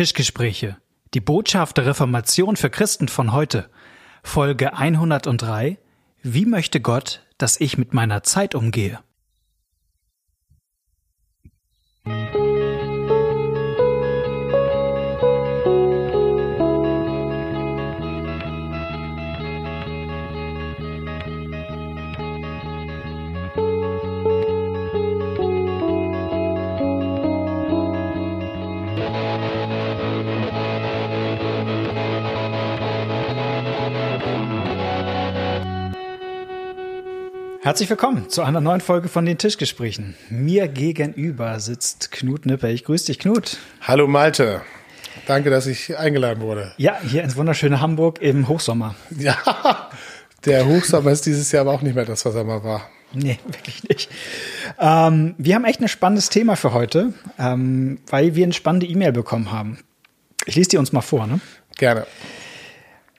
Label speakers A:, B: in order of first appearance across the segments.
A: Tischgespräche. Die Botschaft der Reformation für Christen von heute. Folge 103. Wie möchte Gott, dass ich mit meiner Zeit umgehe? Herzlich willkommen zu einer neuen Folge von den Tischgesprächen. Mir gegenüber sitzt Knut Nipper. Ich grüße dich, Knut.
B: Hallo Malte. Danke, dass ich eingeladen wurde.
A: Ja, hier ins wunderschöne Hamburg im Hochsommer.
B: Ja, der Hochsommer ist dieses Jahr aber auch nicht mehr das, was er mal war.
A: Nee, wirklich nicht. Ähm, wir haben echt ein spannendes Thema für heute, ähm, weil wir eine spannende E-Mail bekommen haben. Ich lese die uns mal vor, ne?
B: Gerne.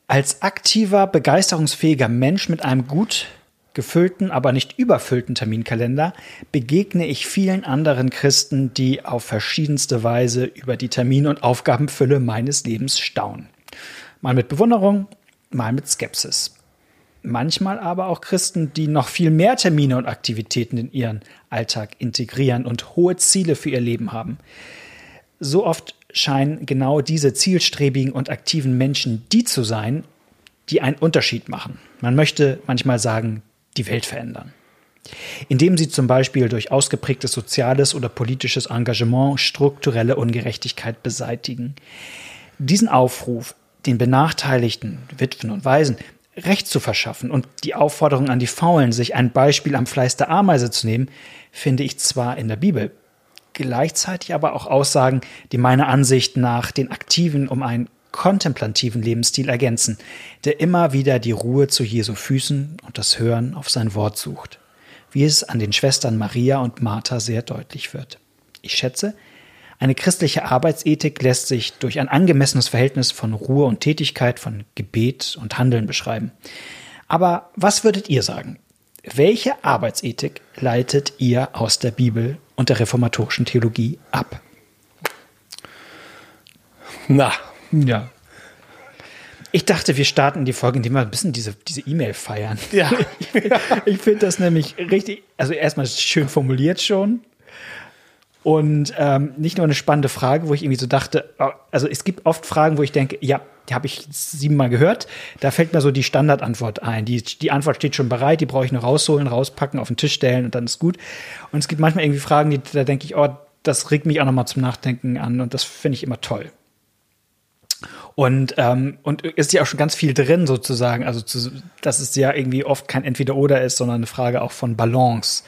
A: Als aktiver, begeisterungsfähiger Mensch mit einem gut gefüllten, aber nicht überfüllten Terminkalender begegne ich vielen anderen Christen, die auf verschiedenste Weise über die Termin- und Aufgabenfülle meines Lebens staunen. Mal mit Bewunderung, mal mit Skepsis. Manchmal aber auch Christen, die noch viel mehr Termine und Aktivitäten in ihren Alltag integrieren und hohe Ziele für ihr Leben haben. So oft scheinen genau diese zielstrebigen und aktiven Menschen die zu sein, die einen Unterschied machen. Man möchte manchmal sagen, die Welt verändern. Indem sie zum Beispiel durch ausgeprägtes soziales oder politisches Engagement strukturelle Ungerechtigkeit beseitigen. Diesen Aufruf, den benachteiligten Witwen und Waisen Recht zu verschaffen und die Aufforderung an die Faulen, sich ein Beispiel am Fleiß der Ameise zu nehmen, finde ich zwar in der Bibel, gleichzeitig aber auch Aussagen, die meiner Ansicht nach den Aktiven um einen kontemplativen Lebensstil ergänzen, der immer wieder die Ruhe zu Jesu Füßen und das Hören auf sein Wort sucht, wie es an den Schwestern Maria und Martha sehr deutlich wird. Ich schätze, eine christliche Arbeitsethik lässt sich durch ein angemessenes Verhältnis von Ruhe und Tätigkeit, von Gebet und Handeln beschreiben. Aber was würdet ihr sagen? Welche Arbeitsethik leitet ihr aus der Bibel und der reformatorischen Theologie ab?
B: Na,
A: ja. Ich dachte, wir starten die Folge, indem wir ein bisschen diese diese E-Mail feiern.
B: Ja.
A: ich finde das nämlich richtig, also erstmal schön formuliert schon. Und ähm, nicht nur eine spannende Frage, wo ich irgendwie so dachte, also es gibt oft Fragen, wo ich denke, ja, die habe ich siebenmal gehört. Da fällt mir so die Standardantwort ein. Die, die Antwort steht schon bereit, die brauche ich nur rausholen, rauspacken, auf den Tisch stellen und dann ist gut. Und es gibt manchmal irgendwie Fragen, die, da denke ich, oh, das regt mich auch nochmal zum Nachdenken an und das finde ich immer toll. Und, ähm, und ist ja auch schon ganz viel drin sozusagen. Also, zu, dass es ja irgendwie oft kein Entweder-Oder ist, sondern eine Frage auch von Balance.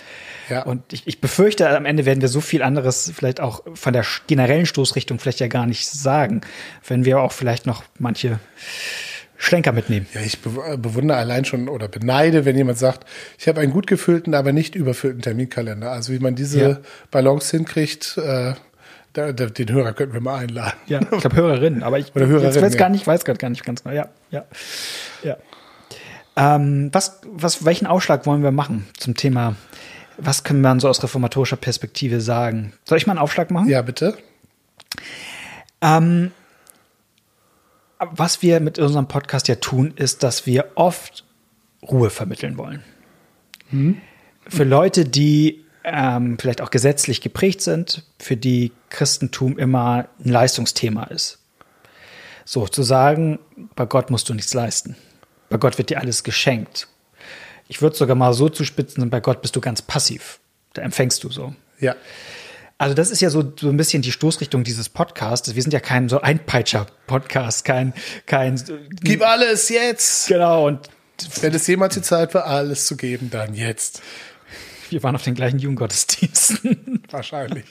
A: Ja. Und ich, ich befürchte, am Ende werden wir so viel anderes vielleicht auch von der generellen Stoßrichtung vielleicht ja gar nicht sagen, wenn wir auch vielleicht noch manche Schlenker mitnehmen.
B: Ja, ich bewundere allein schon oder beneide, wenn jemand sagt, ich habe einen gut gefüllten, aber nicht überfüllten Terminkalender. Also wie man diese ja. Balance hinkriegt, äh, da, da, den Hörer könnten wir mal einladen.
A: Ja, ich glaube Hörerinnen, aber ich
B: Oder Hörerin,
A: weiß gar nicht, weiß gerade gar nicht ganz genau. Ja, ja, ja. Ähm, was, was, welchen Ausschlag wollen wir machen zum Thema? Was können wir so aus reformatorischer Perspektive sagen? Soll ich mal einen Aufschlag machen?
B: Ja, bitte.
A: Ähm, was wir mit unserem Podcast ja tun, ist, dass wir oft Ruhe vermitteln wollen. Hm? Für Leute, die ähm, vielleicht auch gesetzlich geprägt sind, für die Christentum immer ein Leistungsthema ist. So zu sagen, bei Gott musst du nichts leisten. Bei Gott wird dir alles geschenkt. Ich würde sogar mal so zuspitzen, bei Gott bist du ganz passiv. Da empfängst du so.
B: Ja.
A: Also das ist ja so, so ein bisschen die Stoßrichtung dieses Podcasts. Wir sind ja kein so Einpeitscher-Podcast, kein, kein.
B: Gib alles jetzt!
A: Genau. Und
B: wenn es jemals die Zeit war, alles zu geben, dann jetzt.
A: Wir waren auf den gleichen Jugendgottesdiensten.
B: Wahrscheinlich.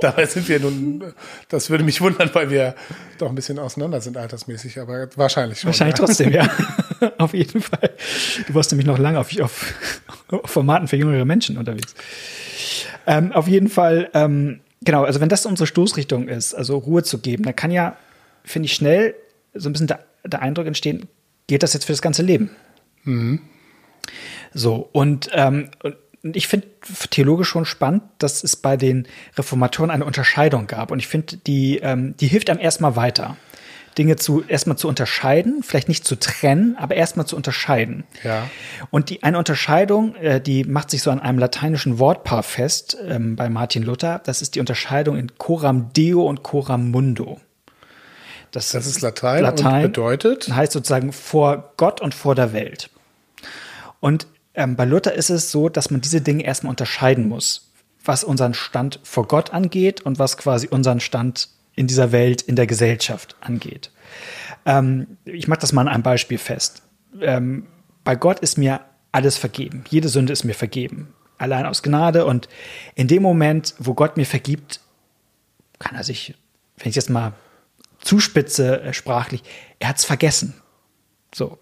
B: Dabei sind wir nun, das würde mich wundern, weil wir doch ein bisschen auseinander sind altersmäßig, aber wahrscheinlich schon.
A: Wahrscheinlich ja. trotzdem, ja. auf jeden Fall. Du warst nämlich noch lange auf, auf, auf Formaten für jüngere Menschen unterwegs. Ähm, auf jeden Fall, ähm, genau, also wenn das unsere Stoßrichtung ist, also Ruhe zu geben, dann kann ja, finde ich, schnell so ein bisschen der, der Eindruck entstehen, geht das jetzt für das ganze Leben? Mhm. So, und, ähm, und ich finde theologisch schon spannend, dass es bei den Reformatoren eine Unterscheidung gab. Und ich finde, die, ähm, die hilft einem erstmal weiter. Dinge zu erstmal zu unterscheiden, vielleicht nicht zu trennen, aber erstmal zu unterscheiden.
B: Ja.
A: Und die eine Unterscheidung, äh, die macht sich so an einem lateinischen Wortpaar fest ähm, bei Martin Luther. Das ist die Unterscheidung in coram deo und coram mundo.
B: Das, das ist Latein,
A: Latein
B: und bedeutet
A: heißt sozusagen vor Gott und vor der Welt. Und ähm, bei Luther ist es so, dass man diese Dinge erstmal unterscheiden muss, was unseren Stand vor Gott angeht und was quasi unseren Stand in dieser Welt, in der Gesellschaft angeht. Ähm, ich mache das mal an einem Beispiel fest. Ähm, bei Gott ist mir alles vergeben. Jede Sünde ist mir vergeben. Allein aus Gnade. Und in dem Moment, wo Gott mir vergibt, kann er sich, wenn ich jetzt mal zuspitze äh, sprachlich, er hat es vergessen. So.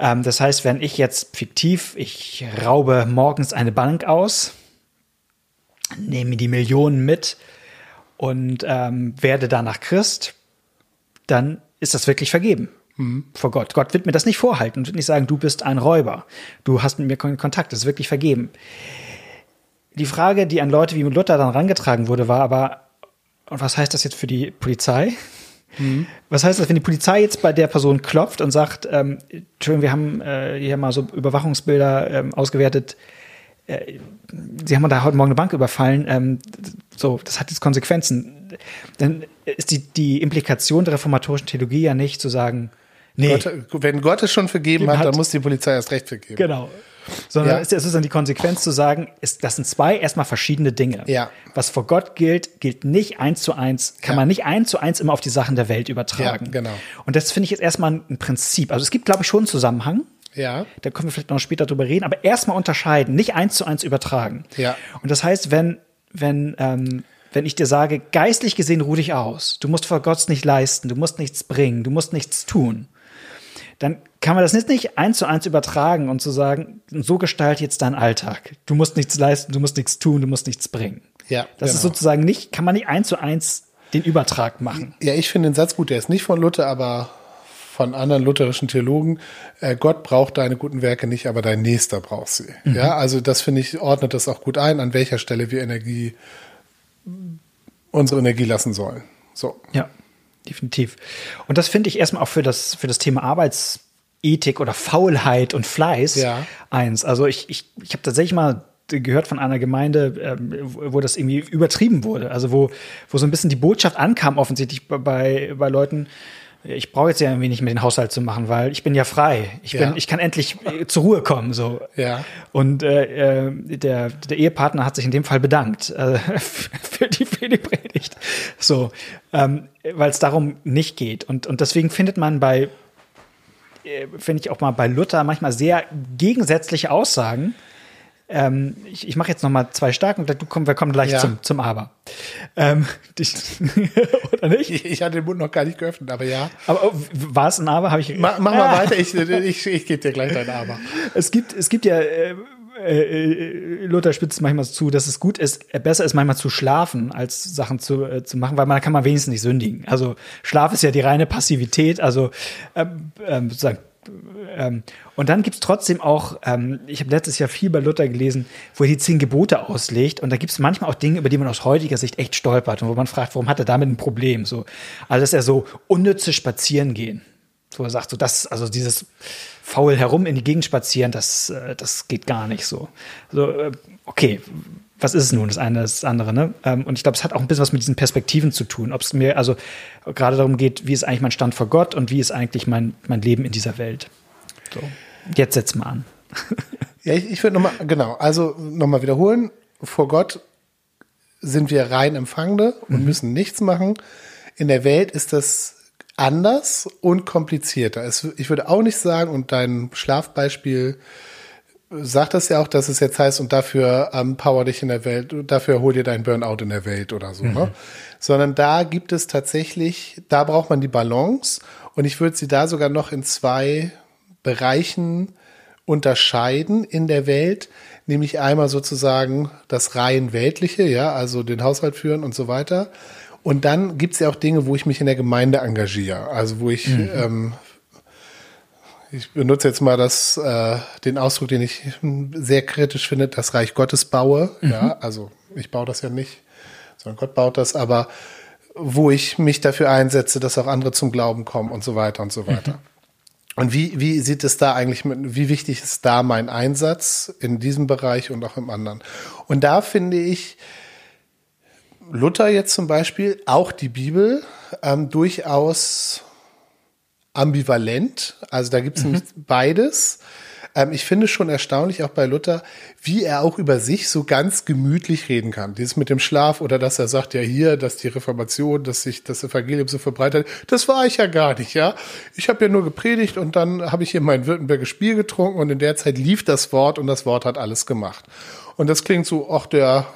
A: Ähm, das heißt, wenn ich jetzt fiktiv, ich raube morgens eine Bank aus, nehme die Millionen mit und ähm, werde danach Christ, dann ist das wirklich vergeben mhm. vor Gott. Gott wird mir das nicht vorhalten und wird nicht sagen, du bist ein Räuber, du hast mit mir Kontakt, das ist wirklich vergeben. Die Frage, die an Leute wie Luther dann rangetragen wurde, war aber, und was heißt das jetzt für die Polizei? Mhm. Was heißt das, wenn die Polizei jetzt bei der Person klopft und sagt, ähm, Entschuldigung, wir haben äh, hier mal so Überwachungsbilder ähm, ausgewertet, äh, Sie haben da heute Morgen eine Bank überfallen, ähm, so, das hat jetzt Konsequenzen. Dann ist die, die Implikation der reformatorischen Theologie ja nicht zu sagen, nee.
B: Gott, wenn Gott es schon vergeben hat, hat, dann muss die Polizei erst recht vergeben.
A: Genau. Sondern ja. es ist dann die Konsequenz zu sagen, ist, das sind zwei erstmal verschiedene Dinge.
B: Ja.
A: Was vor Gott gilt, gilt nicht eins zu eins, kann ja. man nicht eins zu eins immer auf die Sachen der Welt übertragen.
B: Ja, genau.
A: Und das finde ich jetzt erstmal ein Prinzip. Also es gibt, glaube ich, schon einen Zusammenhang.
B: Ja.
A: Da können wir vielleicht noch später drüber reden, aber erstmal unterscheiden, nicht eins zu eins übertragen.
B: Ja.
A: Und das heißt, wenn, wenn, ähm, wenn ich dir sage, geistlich gesehen ruh dich aus, du musst vor Gott nicht leisten, du musst nichts bringen, du musst nichts tun, dann kann man das nicht, nicht eins zu eins übertragen und zu sagen, so gestalt jetzt dein Alltag. Du musst nichts leisten, du musst nichts tun, du musst nichts bringen.
B: Ja.
A: Das genau. ist sozusagen nicht, kann man nicht eins zu eins den Übertrag machen.
B: Ja, ich finde den Satz gut, der ist nicht von Luther, aber von anderen lutherischen Theologen, äh, Gott braucht deine guten Werke nicht, aber dein Nächster braucht sie. Mhm. Ja, also das finde ich, ordnet das auch gut ein, an welcher Stelle wir Energie, unsere Energie lassen sollen. So.
A: Ja, definitiv. Und das finde ich erstmal auch für das, für das Thema Arbeitsethik oder Faulheit und Fleiß
B: ja.
A: eins. Also ich, ich, ich habe tatsächlich mal gehört von einer Gemeinde, ähm, wo das irgendwie übertrieben wurde. Also wo, wo so ein bisschen die Botschaft ankam, offensichtlich bei, bei Leuten, ich brauche jetzt ja irgendwie nicht mehr den Haushalt zu machen, weil ich bin ja frei. Ich bin, ja. ich kann endlich äh, zur Ruhe kommen. So.
B: Ja.
A: Und äh, äh der, der Ehepartner hat sich in dem Fall bedankt äh, für, die, für die Predigt. So, ähm, weil es darum nicht geht. Und, und deswegen findet man bei, äh, finde ich auch mal bei Luther manchmal sehr gegensätzliche Aussagen ähm, ich, ich mache jetzt noch mal zwei stark und du komm, wir kommen gleich ja. zum, zum Aber. Ähm, dich,
B: oder nicht? Ich, ich, hatte den Mund noch gar nicht geöffnet, aber ja.
A: Aber oh, war es ein Aber? Hab ich,
B: mach, mach mal weiter, ich, ich, ich gebe dir gleich dein Aber.
A: Es gibt, es gibt ja äh, äh, Luther spitzt manchmal zu, dass es gut ist, besser ist manchmal zu schlafen, als Sachen zu, äh, zu machen, weil man kann man wenigstens nicht sündigen. Also Schlaf ist ja die reine Passivität, also ähm, ähm, sozusagen ähm, und dann gibt es trotzdem auch, ähm, ich habe letztes Jahr viel bei Luther gelesen, wo er die zehn Gebote auslegt. Und da gibt es manchmal auch Dinge, über die man aus heutiger Sicht echt stolpert und wo man fragt, warum hat er damit ein Problem? So, also dass er so unnütze spazieren gehen. So er sagt, so das, also dieses faul herum in die Gegend spazieren, das, äh, das geht gar nicht so. So, äh, okay, was ist es nun? Das eine, das andere, ne? Ähm, und ich glaube, es hat auch ein bisschen was mit diesen Perspektiven zu tun. Ob es mir also gerade darum geht, wie ist eigentlich mein Stand vor Gott und wie ist eigentlich mein, mein Leben in dieser Welt. So. Jetzt setz mal an.
B: ja, ich, ich würde nochmal, genau, also nochmal wiederholen. Vor Gott sind wir rein Empfangende und mhm. müssen nichts machen. In der Welt ist das anders und komplizierter. Es, ich würde auch nicht sagen, und dein Schlafbeispiel sagt das ja auch, dass es jetzt heißt, und dafür ähm, power dich in der Welt, dafür hol dir deinen Burnout in der Welt oder so, ne? mhm. ne? Sondern da gibt es tatsächlich, da braucht man die Balance und ich würde sie da sogar noch in zwei Bereichen unterscheiden in der Welt, nämlich einmal sozusagen das rein weltliche, ja, also den Haushalt führen und so weiter. Und dann gibt es ja auch Dinge, wo ich mich in der Gemeinde engagiere, also wo ich mhm. ähm, ich benutze jetzt mal das, äh, den Ausdruck, den ich sehr kritisch finde, das Reich Gottes baue. Mhm. Ja, also ich baue das ja nicht, sondern Gott baut das, aber wo ich mich dafür einsetze, dass auch andere zum Glauben kommen und so weiter und so weiter. Mhm. Und wie, wie sieht es da eigentlich mit, wie wichtig ist da mein Einsatz in diesem Bereich und auch im anderen? Und da finde ich, Luther jetzt zum Beispiel, auch die Bibel, ähm, durchaus ambivalent. Also da gibt es mhm. nämlich beides. Ähm, ich finde schon erstaunlich, auch bei Luther, wie er auch über sich so ganz gemütlich reden kann. Dieses mit dem Schlaf oder dass er sagt, ja hier, dass die Reformation, dass sich das Evangelium so verbreitet, das war ich ja gar nicht, ja. Ich habe ja nur gepredigt und dann habe ich hier mein Württembergisch Bier getrunken und in der Zeit lief das Wort und das Wort hat alles gemacht. Und das klingt so, ach, der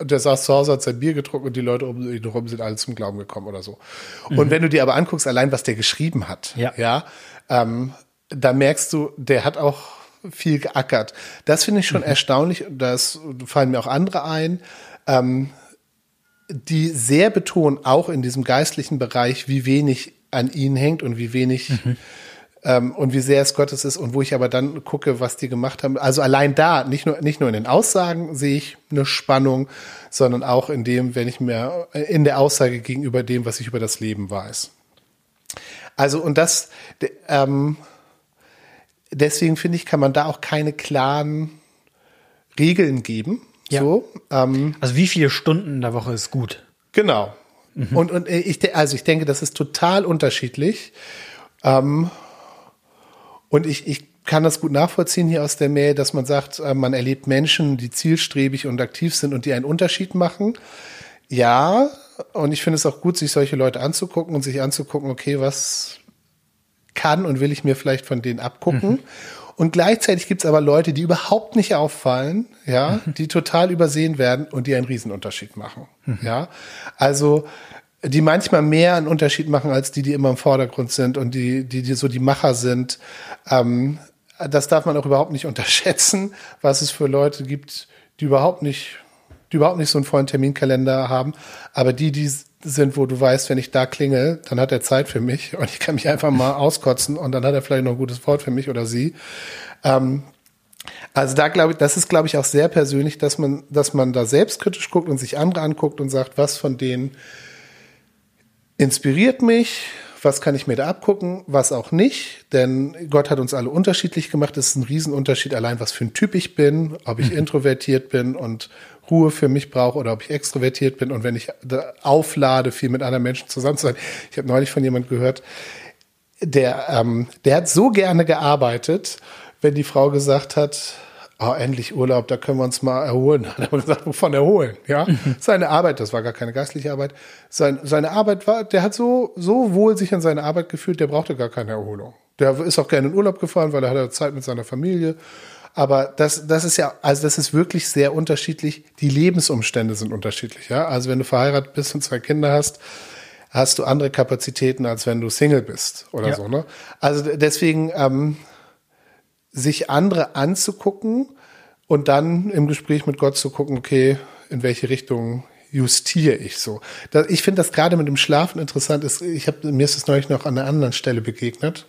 B: der saß zu Hause, hat sein Bier getrunken und die Leute um ihn herum sind alle zum Glauben gekommen oder so. Mhm. Und wenn du dir aber anguckst, allein was der geschrieben hat, ja, ja ähm, da merkst du, der hat auch viel geackert. Das finde ich schon mhm. erstaunlich. Das fallen mir auch andere ein, ähm, die sehr betonen, auch in diesem geistlichen Bereich, wie wenig an ihnen hängt und wie wenig mhm ähm, und wie sehr es Gottes ist und wo ich aber dann gucke, was die gemacht haben. Also allein da, nicht nur, nicht nur in den Aussagen sehe ich eine Spannung, sondern auch in dem, wenn ich mir in der Aussage gegenüber dem, was ich über das Leben weiß. Also und das, ähm, deswegen finde ich, kann man da auch keine klaren Regeln geben. Ja. So,
A: ähm, also wie viele Stunden in der Woche ist gut?
B: Genau. Mhm. Und, und ich, also ich denke, das ist total unterschiedlich. Ähm, und ich, ich kann das gut nachvollziehen hier aus der Mail, dass man sagt, äh, man erlebt Menschen, die zielstrebig und aktiv sind und die einen Unterschied machen. Ja, und ich finde es auch gut, sich solche Leute anzugucken und sich anzugucken, okay, was kann und will ich mir vielleicht von denen abgucken. Mhm. Und gleichzeitig gibt es aber Leute, die überhaupt nicht auffallen, ja, mhm. die total übersehen werden und die einen Riesenunterschied machen. Mhm. Ja, also die manchmal mehr einen Unterschied machen als die, die immer im Vordergrund sind und die, die, die so die Macher sind. Ähm, das darf man auch überhaupt nicht unterschätzen, was es für Leute gibt, die überhaupt nicht, die überhaupt nicht so einen vollen Terminkalender haben. Aber die, die sind, wo du weißt, wenn ich da klingel, dann hat er Zeit für mich und ich kann mich einfach mal auskotzen und dann hat er vielleicht noch ein gutes Wort für mich oder sie. Ähm, also da glaube ich, das ist glaube ich auch sehr persönlich, dass man, dass man da selbstkritisch guckt und sich andere anguckt und sagt, was von denen inspiriert mich, was kann ich mir da abgucken, was auch nicht, denn Gott hat uns alle unterschiedlich gemacht. Es ist ein Riesenunterschied allein, was für ein Typ ich bin, ob ich mhm. introvertiert bin und Ruhe für mich brauche oder ob ich extrovertiert bin und wenn ich auflade, viel mit anderen Menschen zusammen zu sein. Ich habe neulich von jemand gehört, der, ähm, der hat so gerne gearbeitet, wenn die Frau gesagt hat, oh, endlich Urlaub, da können wir uns mal erholen. Dann hat er gesagt, wovon erholen? Ja, seine Arbeit, das war gar keine geistliche Arbeit. Sein, seine Arbeit war, der hat so, so wohl sich an seine Arbeit gefühlt, der brauchte gar keine Erholung. Der ist auch gerne in Urlaub gefahren, weil er hatte Zeit mit seiner Familie. Aber das, das ist ja, also das ist wirklich sehr unterschiedlich. Die Lebensumstände sind unterschiedlich, ja. Also wenn du verheiratet bist und zwei Kinder hast, hast du andere Kapazitäten, als wenn du Single bist oder ja. so, ne? Also deswegen, ähm, sich andere anzugucken und dann im Gespräch mit Gott zu gucken, okay, in welche Richtung justiere ich so. ich finde das gerade mit dem Schlafen interessant. Ist, ich habe mir ist das neulich noch an einer anderen Stelle begegnet.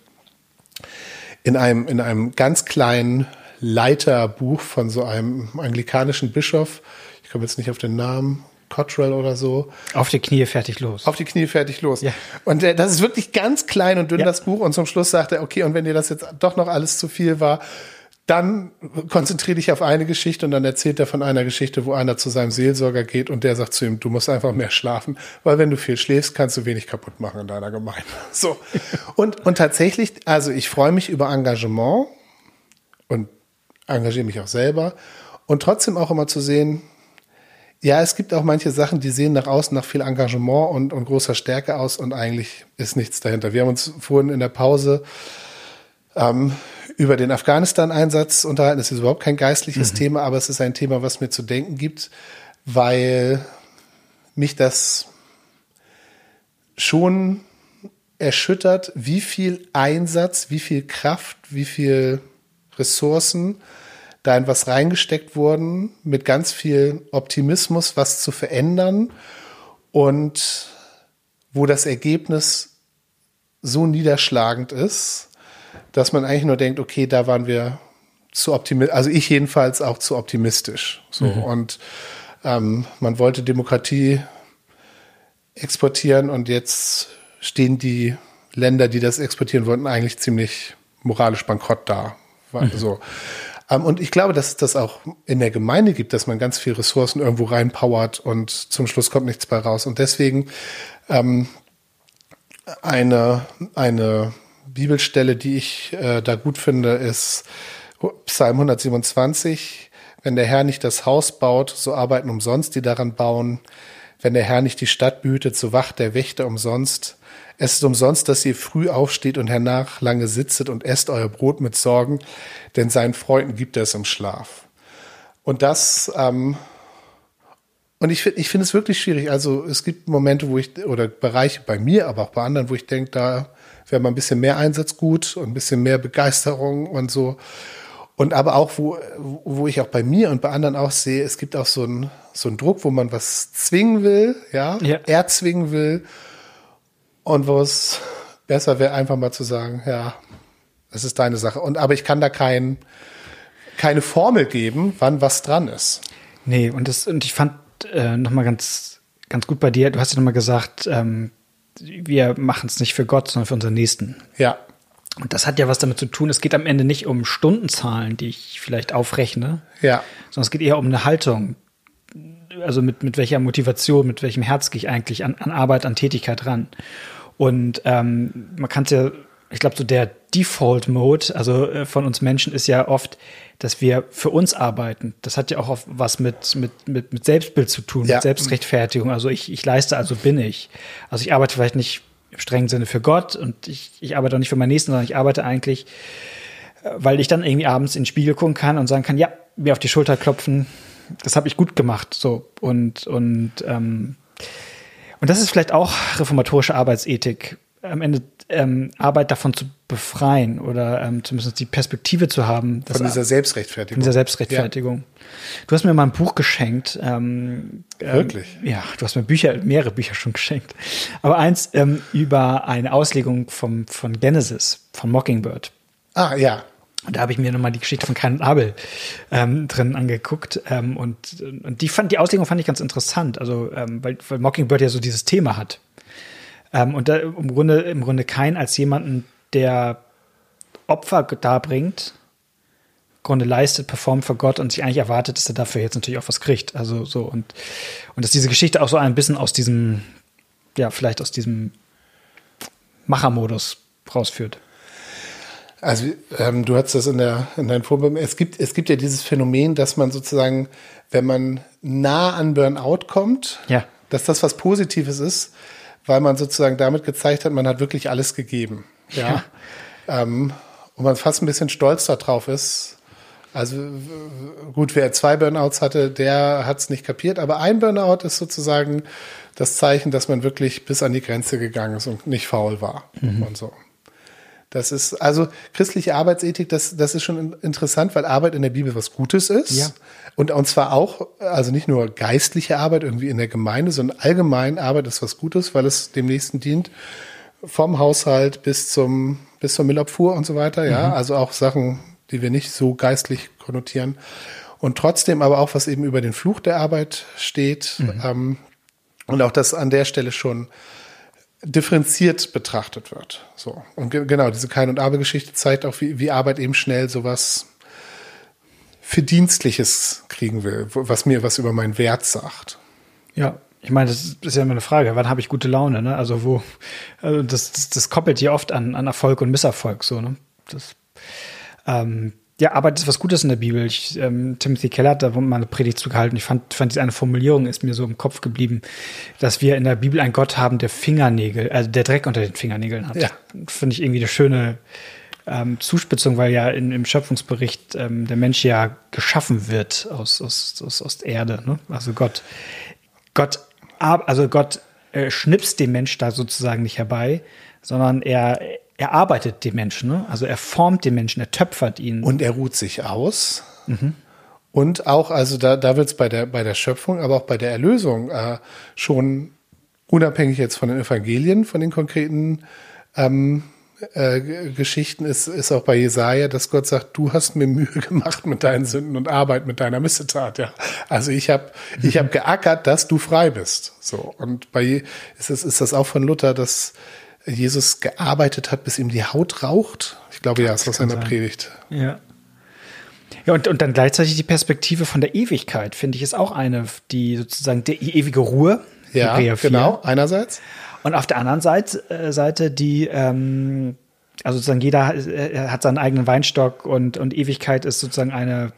B: In einem, in einem ganz kleinen Leiterbuch von so einem anglikanischen Bischof. Ich komme jetzt nicht auf den Namen. Cottrell oder so.
A: Auf die Knie fertig los.
B: Auf die Knie fertig los. Ja. Und äh, das ist wirklich ganz klein und dünn, ja. das Buch. Und zum Schluss sagt er, okay, und wenn dir das jetzt doch noch alles zu viel war, dann konzentriere dich auf eine Geschichte und dann erzählt er von einer Geschichte, wo einer zu seinem Seelsorger geht und der sagt zu ihm, du musst einfach mehr schlafen, weil wenn du viel schläfst, kannst du wenig kaputt machen in deiner Gemeinde. So. Und, und tatsächlich, also ich freue mich über Engagement und engagiere mich auch selber und trotzdem auch immer zu sehen, ja, es gibt auch manche Sachen, die sehen nach außen nach viel Engagement und, und großer Stärke aus und eigentlich ist nichts dahinter. Wir haben uns vorhin in der Pause ähm, über den Afghanistan-Einsatz unterhalten. Das ist überhaupt kein geistliches mhm. Thema, aber es ist ein Thema, was mir zu denken gibt, weil mich das schon erschüttert, wie viel Einsatz, wie viel Kraft, wie viel Ressourcen da in was reingesteckt wurden, mit ganz viel Optimismus was zu verändern und wo das Ergebnis so niederschlagend ist, dass man eigentlich nur denkt, okay, da waren wir zu optimistisch, also ich jedenfalls auch zu optimistisch. So mhm. und ähm, man wollte Demokratie exportieren und jetzt stehen die Länder, die das exportieren wollten, eigentlich ziemlich moralisch bankrott da. Mhm. So. Ähm, und ich glaube, dass es das auch in der Gemeinde gibt, dass man ganz viel Ressourcen irgendwo reinpowert und zum Schluss kommt nichts bei raus. Und deswegen ähm, eine, eine Bibelstelle, die ich äh, da gut finde, ist Psalm 127. Wenn der Herr nicht das Haus baut, so arbeiten umsonst die daran bauen. Wenn der Herr nicht die Stadt behütet, so wacht der Wächter umsonst. Es ist umsonst, dass ihr früh aufsteht und hernach lange sitzet und esst euer Brot mit Sorgen, denn seinen Freunden gibt er es im Schlaf. Und das, ähm, und ich finde ich finde es wirklich schwierig. Also es gibt Momente, wo ich, oder Bereiche bei mir, aber auch bei anderen, wo ich denke, da wäre mal ein bisschen mehr Einsatz gut und ein bisschen mehr Begeisterung und so. Und aber auch, wo, wo ich auch bei mir und bei anderen auch sehe, es gibt auch so einen so einen Druck, wo man was zwingen will, ja, ja. erzwingen will und wo es besser wäre, einfach mal zu sagen, ja, es ist deine Sache. Und aber ich kann da kein, keine Formel geben, wann was dran ist.
A: Nee, und das, und ich fand äh, nochmal ganz, ganz gut bei dir, du hast ja nochmal gesagt, ähm, wir machen es nicht für Gott, sondern für unseren Nächsten.
B: Ja.
A: Und das hat ja was damit zu tun, es geht am Ende nicht um Stundenzahlen, die ich vielleicht aufrechne,
B: ja.
A: sondern es geht eher um eine Haltung. Also mit, mit welcher Motivation, mit welchem Herz gehe ich eigentlich an, an Arbeit, an Tätigkeit ran. Und ähm, man kann es ja, ich glaube, so der Default-Mode, also äh, von uns Menschen ist ja oft, dass wir für uns arbeiten. Das hat ja auch oft was mit, mit, mit, mit Selbstbild zu tun, ja. mit Selbstrechtfertigung. Also ich, ich leiste, also bin ich. Also ich arbeite vielleicht nicht im strengen Sinne für Gott und ich, ich arbeite auch nicht für meinen Nächsten, sondern ich arbeite eigentlich, äh, weil ich dann irgendwie abends in den Spiegel gucken kann und sagen kann, ja, mir auf die Schulter klopfen, das habe ich gut gemacht. So. Und, und ähm, und das ist vielleicht auch reformatorische Arbeitsethik, am Ende ähm, Arbeit davon zu befreien oder ähm, zumindest die Perspektive zu haben.
B: Von dieser Selbstrechtfertigung. Von
A: dieser Selbstrechtfertigung. Ja. Du hast mir mal ein Buch geschenkt. Ähm,
B: ähm Wirklich?
A: Ähm, ja, du hast mir Bücher, mehrere Bücher schon geschenkt. Aber eins ähm, über eine Auslegung vom, von Genesis, von Mockingbird.
B: Ah, ja.
A: Und da habe ich mir nochmal die Geschichte von Kain und Abel ähm, drin angeguckt. Ähm, und, und die fand, die Auslegung fand ich ganz interessant. Also, ähm, weil, weil Mockingbird ja so dieses Thema hat. Ähm, und da im Grunde, im Grunde Kain als jemanden, der Opfer darbringt, im Grunde leistet, performt für Gott und sich eigentlich erwartet, dass er dafür jetzt natürlich auch was kriegt. Also so und, und dass diese Geschichte auch so ein bisschen aus diesem, ja, vielleicht aus diesem Machermodus rausführt.
B: Also ähm, du hast das in der in deinem Vorbild. Es gibt es gibt ja dieses Phänomen, dass man sozusagen, wenn man nah an Burnout kommt,
A: ja.
B: dass das was Positives ist, weil man sozusagen damit gezeigt hat, man hat wirklich alles gegeben. Ja. ja. Ähm, und man fast ein bisschen stolz darauf ist. Also gut, wer zwei Burnouts hatte, der hat es nicht kapiert. Aber ein Burnout ist sozusagen das Zeichen, dass man wirklich bis an die Grenze gegangen ist und nicht faul war mhm. und so. Das ist, also christliche Arbeitsethik, das, das ist schon interessant, weil Arbeit in der Bibel was Gutes ist.
A: Ja.
B: Und, und zwar auch, also nicht nur geistliche Arbeit irgendwie in der Gemeinde, sondern allgemein Arbeit ist was Gutes, weil es dem Nächsten dient. Vom Haushalt bis zum, bis zur Müllabfuhr und so weiter, ja. Mhm. Also auch Sachen, die wir nicht so geistlich konnotieren. Und trotzdem aber auch, was eben über den Fluch der Arbeit steht. Mhm. Ähm, und auch das an der Stelle schon differenziert betrachtet wird. So. Und ge genau, diese Kein- und Aber-Geschichte zeigt auch, wie, wie Arbeit eben schnell sowas Verdienstliches kriegen will, was mir was über meinen Wert sagt.
A: Ja, ich meine, das ist ja immer eine Frage, wann habe ich gute Laune, ne? Also wo, also das, das, das koppelt ja oft an, an Erfolg und Misserfolg, so, ne? Das, ähm, ja, Arbeit ist was Gutes in der Bibel. Ich, ähm, Timothy Keller hat da mal eine Predigt zu gehalten. Ich fand, fand diese eine Formulierung ist mir so im Kopf geblieben, dass wir in der Bibel einen Gott haben, der Fingernägel, also der Dreck unter den Fingernägeln hat.
B: Ja.
A: Finde ich irgendwie eine schöne ähm, Zuspitzung, weil ja in, im Schöpfungsbericht ähm, der Mensch ja geschaffen wird aus, aus, aus, aus Erde. Ne? Also Gott, Gott, also Gott äh, schnipst den Mensch da sozusagen nicht herbei, sondern er er arbeitet den Menschen, ne? also er formt den Menschen, er töpfert ihn.
B: Und er ruht sich aus. Mhm. Und auch, also da, da wird es bei der, bei der Schöpfung, aber auch bei der Erlösung äh, schon unabhängig jetzt von den Evangelien, von den konkreten ähm, äh, Geschichten ist, ist auch bei Jesaja, dass Gott sagt, du hast mir Mühe gemacht mit deinen Sünden und Arbeit mit deiner Missetat, ja. Also ich habe ich hab geackert, dass du frei bist. So. Und bei ist das, ist das auch von Luther, dass Jesus gearbeitet hat, bis ihm die Haut raucht? Ich glaube, ja, ist aus seiner Predigt.
A: Ja. Ja, und, und dann gleichzeitig die Perspektive von der Ewigkeit, finde ich, ist auch eine, die sozusagen die ewige Ruhe.
B: Ja,
A: Hebräer 4.
B: genau, einerseits.
A: Und auf der anderen Seite, äh, Seite die, ähm, also sozusagen jeder äh, hat seinen eigenen Weinstock und, und Ewigkeit ist sozusagen eine,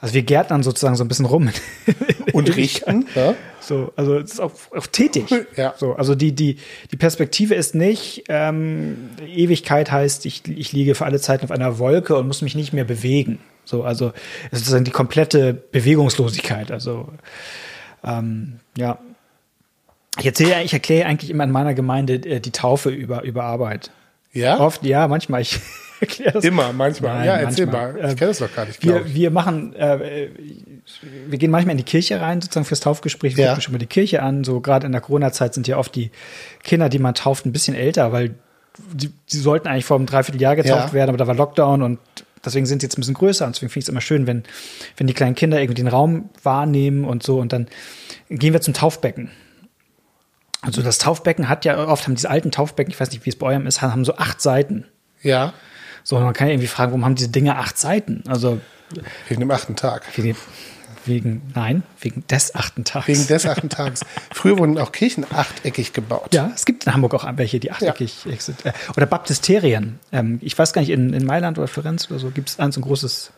A: also wir gärtnern sozusagen so ein bisschen rum.
B: Und richten, ja.
A: So, also es ist auch, auch tätig.
B: Ja.
A: So, also die, die, die Perspektive ist nicht, ähm, Ewigkeit heißt, ich, ich liege für alle Zeiten auf einer Wolke und muss mich nicht mehr bewegen. So, also es ist sozusagen die komplette Bewegungslosigkeit. Also ähm, ja. Ich erzähle, ich erkläre eigentlich immer in meiner Gemeinde äh, die Taufe über, über Arbeit.
B: Ja?
A: Oft, ja, manchmal. Ich erkläre das.
B: Immer, manchmal.
A: Nein,
B: ja, erzähl
A: manchmal.
B: mal. Ich
A: Äh,
B: kenne das doch gar nicht,
A: Wir, wir machen, äh, wir gehen manchmal in die Kirche rein, sozusagen fürs Taufgespräch, wir
B: Ja.
A: gucken schon mal die Kirche an. So gerade in der Corona-Zeit sind ja oft die Kinder, die man tauft, ein bisschen älter, weil die, die sollten eigentlich vor einem Dreivierteljahr getauft
B: Ja.
A: werden, aber da war Lockdown und deswegen sind sie jetzt ein bisschen größer und deswegen finde ich es immer schön, wenn, wenn die kleinen Kinder irgendwie den Raum wahrnehmen und so und dann gehen wir zum Taufbecken. Also das Taufbecken hat ja oft haben diese alten Taufbecken, ich weiß nicht, wie es bei eurem ist, haben so acht Seiten.
B: Ja,
A: So, man kann ja irgendwie fragen, warum haben diese Dinge acht Seiten? Also
B: wegen dem achten Tag.
A: wegen, wegen nein, wegen des achten Tages.
B: Wegen des achten Tages. Früher wurden auch Kirchen achteckig gebaut.
A: ja, es gibt in Hamburg auch welche, die achteckig sind. Äh, Oder Baptisterien. Ähm, ich weiß gar nicht, in, in Mailand oder Florenz oder so gibt es eins so ein großes,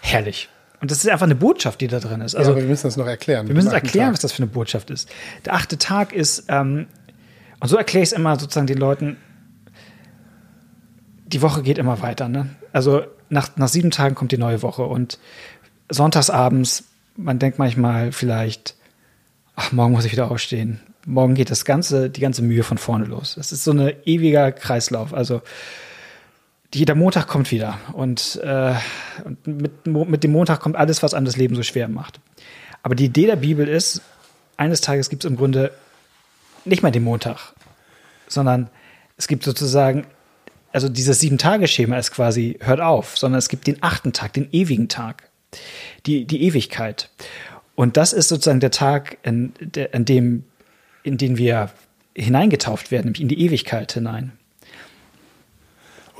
A: herrlich. Und das ist einfach eine Botschaft, die da drin ist.
B: Also, aber wir müssen das noch erklären.
A: wir müssen erklären,
B: Tag.
A: was das für eine Botschaft ist. Der achte Tag ist, ähm, und so erkläre ich es immer sozusagen den Leuten, die Woche geht immer weiter. Ne? Also nach, nach sieben Tagen kommt die neue Woche und sonntagsabends, man denkt manchmal vielleicht, ach, morgen muss ich wieder aufstehen. Morgen geht das ganze, die ganze Mühe von vorne los. Das ist so ein ewiger Kreislauf. Also jeder Montag kommt wieder und, äh, und mit, mit dem Montag kommt alles, was einem das Leben so schwer macht. Aber die Idee der Bibel ist, eines Tages gibt es im Grunde nicht mehr den Montag, sondern es gibt sozusagen, also dieses Sieben-Tage-Schema ist quasi, hört auf, sondern es gibt den achten Tag, den ewigen Tag, die, die Ewigkeit. Und das ist sozusagen der Tag, in, in, dem, in den wir hineingetauft werden, nämlich in die Ewigkeit hinein.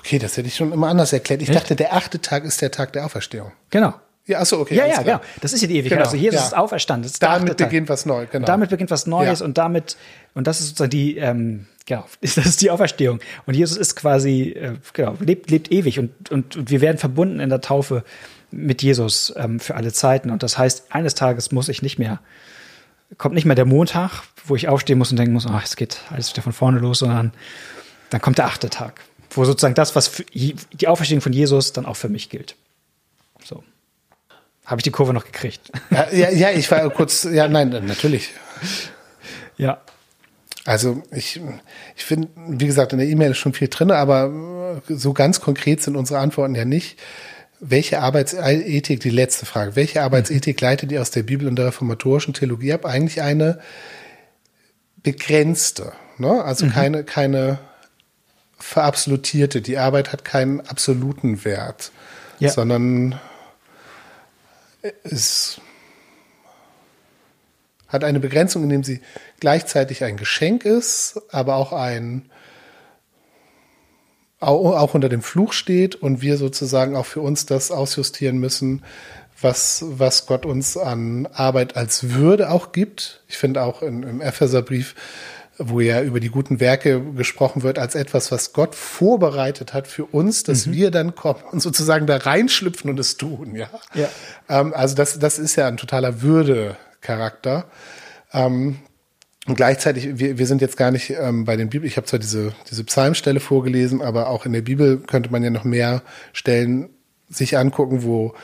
B: Okay, das hätte ich schon immer anders erklärt. Ich
A: Echt?
B: dachte, der achte Tag ist der Tag der Auferstehung.
A: Genau.
B: Ja, achso, okay.
A: Ja, ja,
B: klar.
A: genau. Das ist ja die Ewigkeit.
B: Genau,
A: also Jesus
B: ja.
A: ist auferstanden. Ist
B: Damit beginnt was Neues, genau.
A: Und damit beginnt was Neues
B: Ja.
A: und damit, und das ist sozusagen die, ähm, genau, das ist die Auferstehung. Und Jesus ist quasi, äh, genau, lebt, lebt ewig und, und, und wir werden verbunden in der Taufe mit Jesus ähm, für alle Zeiten. Und das heißt, eines Tages muss ich nicht mehr, kommt nicht mehr der Montag, wo ich aufstehen muss und denken muss, ach, es geht alles wieder von vorne los, sondern dann kommt der achte Tag, wo sozusagen das, was die Auferstehung von Jesus dann auch für mich gilt. So. Habe ich die Kurve noch gekriegt?
B: Ja, ja, ja, ich war kurz, ja, nein, natürlich.
A: ja.
B: Also ich, ich finde, wie gesagt, in der E-Mail ist schon viel drin, aber so ganz konkret sind unsere Antworten ja nicht. Welche Arbeitsethik, die letzte Frage, welche Arbeitsethik leitet ihr aus der Bibel und der reformatorischen Theologie ab? Eigentlich eine begrenzte, ne? also keine, keine verabsolutierte. Die Arbeit hat keinen absoluten Wert,
A: Ja.
B: sondern es hat eine Begrenzung, indem sie gleichzeitig ein Geschenk ist, aber auch ein au- auch unter dem Fluch steht und wir sozusagen auch für uns das ausjustieren müssen, was, was Gott uns an Arbeit als Würde auch gibt. Ich finde auch in, im Epheserbrief, wo ja über die guten Werke gesprochen wird, als etwas, was Gott vorbereitet hat für uns, dass wir dann kommen und sozusagen da reinschlüpfen und es tun, ja.
A: Ja.
B: Ähm, also das, das ist ja ein totaler Würde-Charakter. Ähm, und gleichzeitig, wir, wir sind jetzt gar nicht ähm, bei den Bibel, ich habe zwar diese, diese Psalmstelle vorgelesen, aber auch in der Bibel könnte man ja noch mehr Stellen sich angucken, wo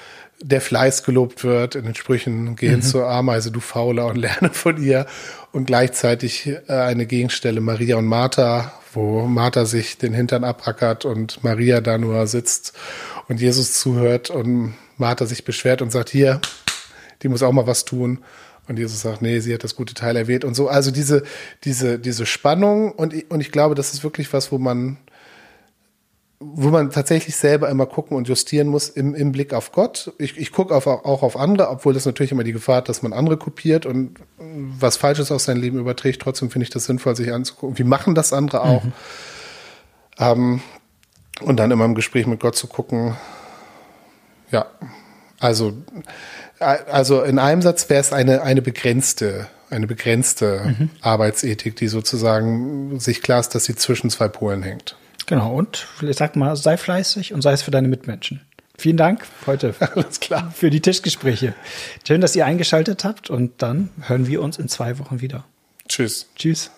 B: der Fleiß gelobt wird, in den Sprüchen, geh hin zur Ameise, du Fauler, und lerne von ihr. Und gleichzeitig äh, eine Gegenstelle Maria und Martha, wo Martha sich den Hintern abrackert und Maria da nur sitzt und Jesus zuhört und Martha sich beschwert und sagt, hier, die muss auch mal was tun. Und Jesus sagt, nee, sie hat das gute Teil erwählt und so. Also diese, diese, diese Spannung und, und ich glaube, das ist wirklich was, wo man wo man tatsächlich selber immer gucken und justieren muss im, im Blick auf Gott. Ich, ich gucke auf, auch auf andere, obwohl das natürlich immer die Gefahr hat, dass man andere kopiert und was Falsches aus sein Leben überträgt. Trotzdem finde ich das sinnvoll, sich anzugucken. Wie machen das andere auch? Mhm. Ähm, und dann immer im Gespräch mit Gott zu gucken. Ja, also, also in einem Satz wäre es eine, eine begrenzte, eine begrenzte mhm. Arbeitsethik, die sozusagen sich klar ist, dass sie zwischen zwei Polen hängt.
A: Genau, und ich sag mal, sei fleißig und sei es für deine Mitmenschen. Vielen Dank heute
B: Alles klar.
A: für die Tischgespräche. Schön, dass ihr eingeschaltet habt und dann hören wir uns in zwei Wochen wieder.
B: Tschüss.
A: Tschüss.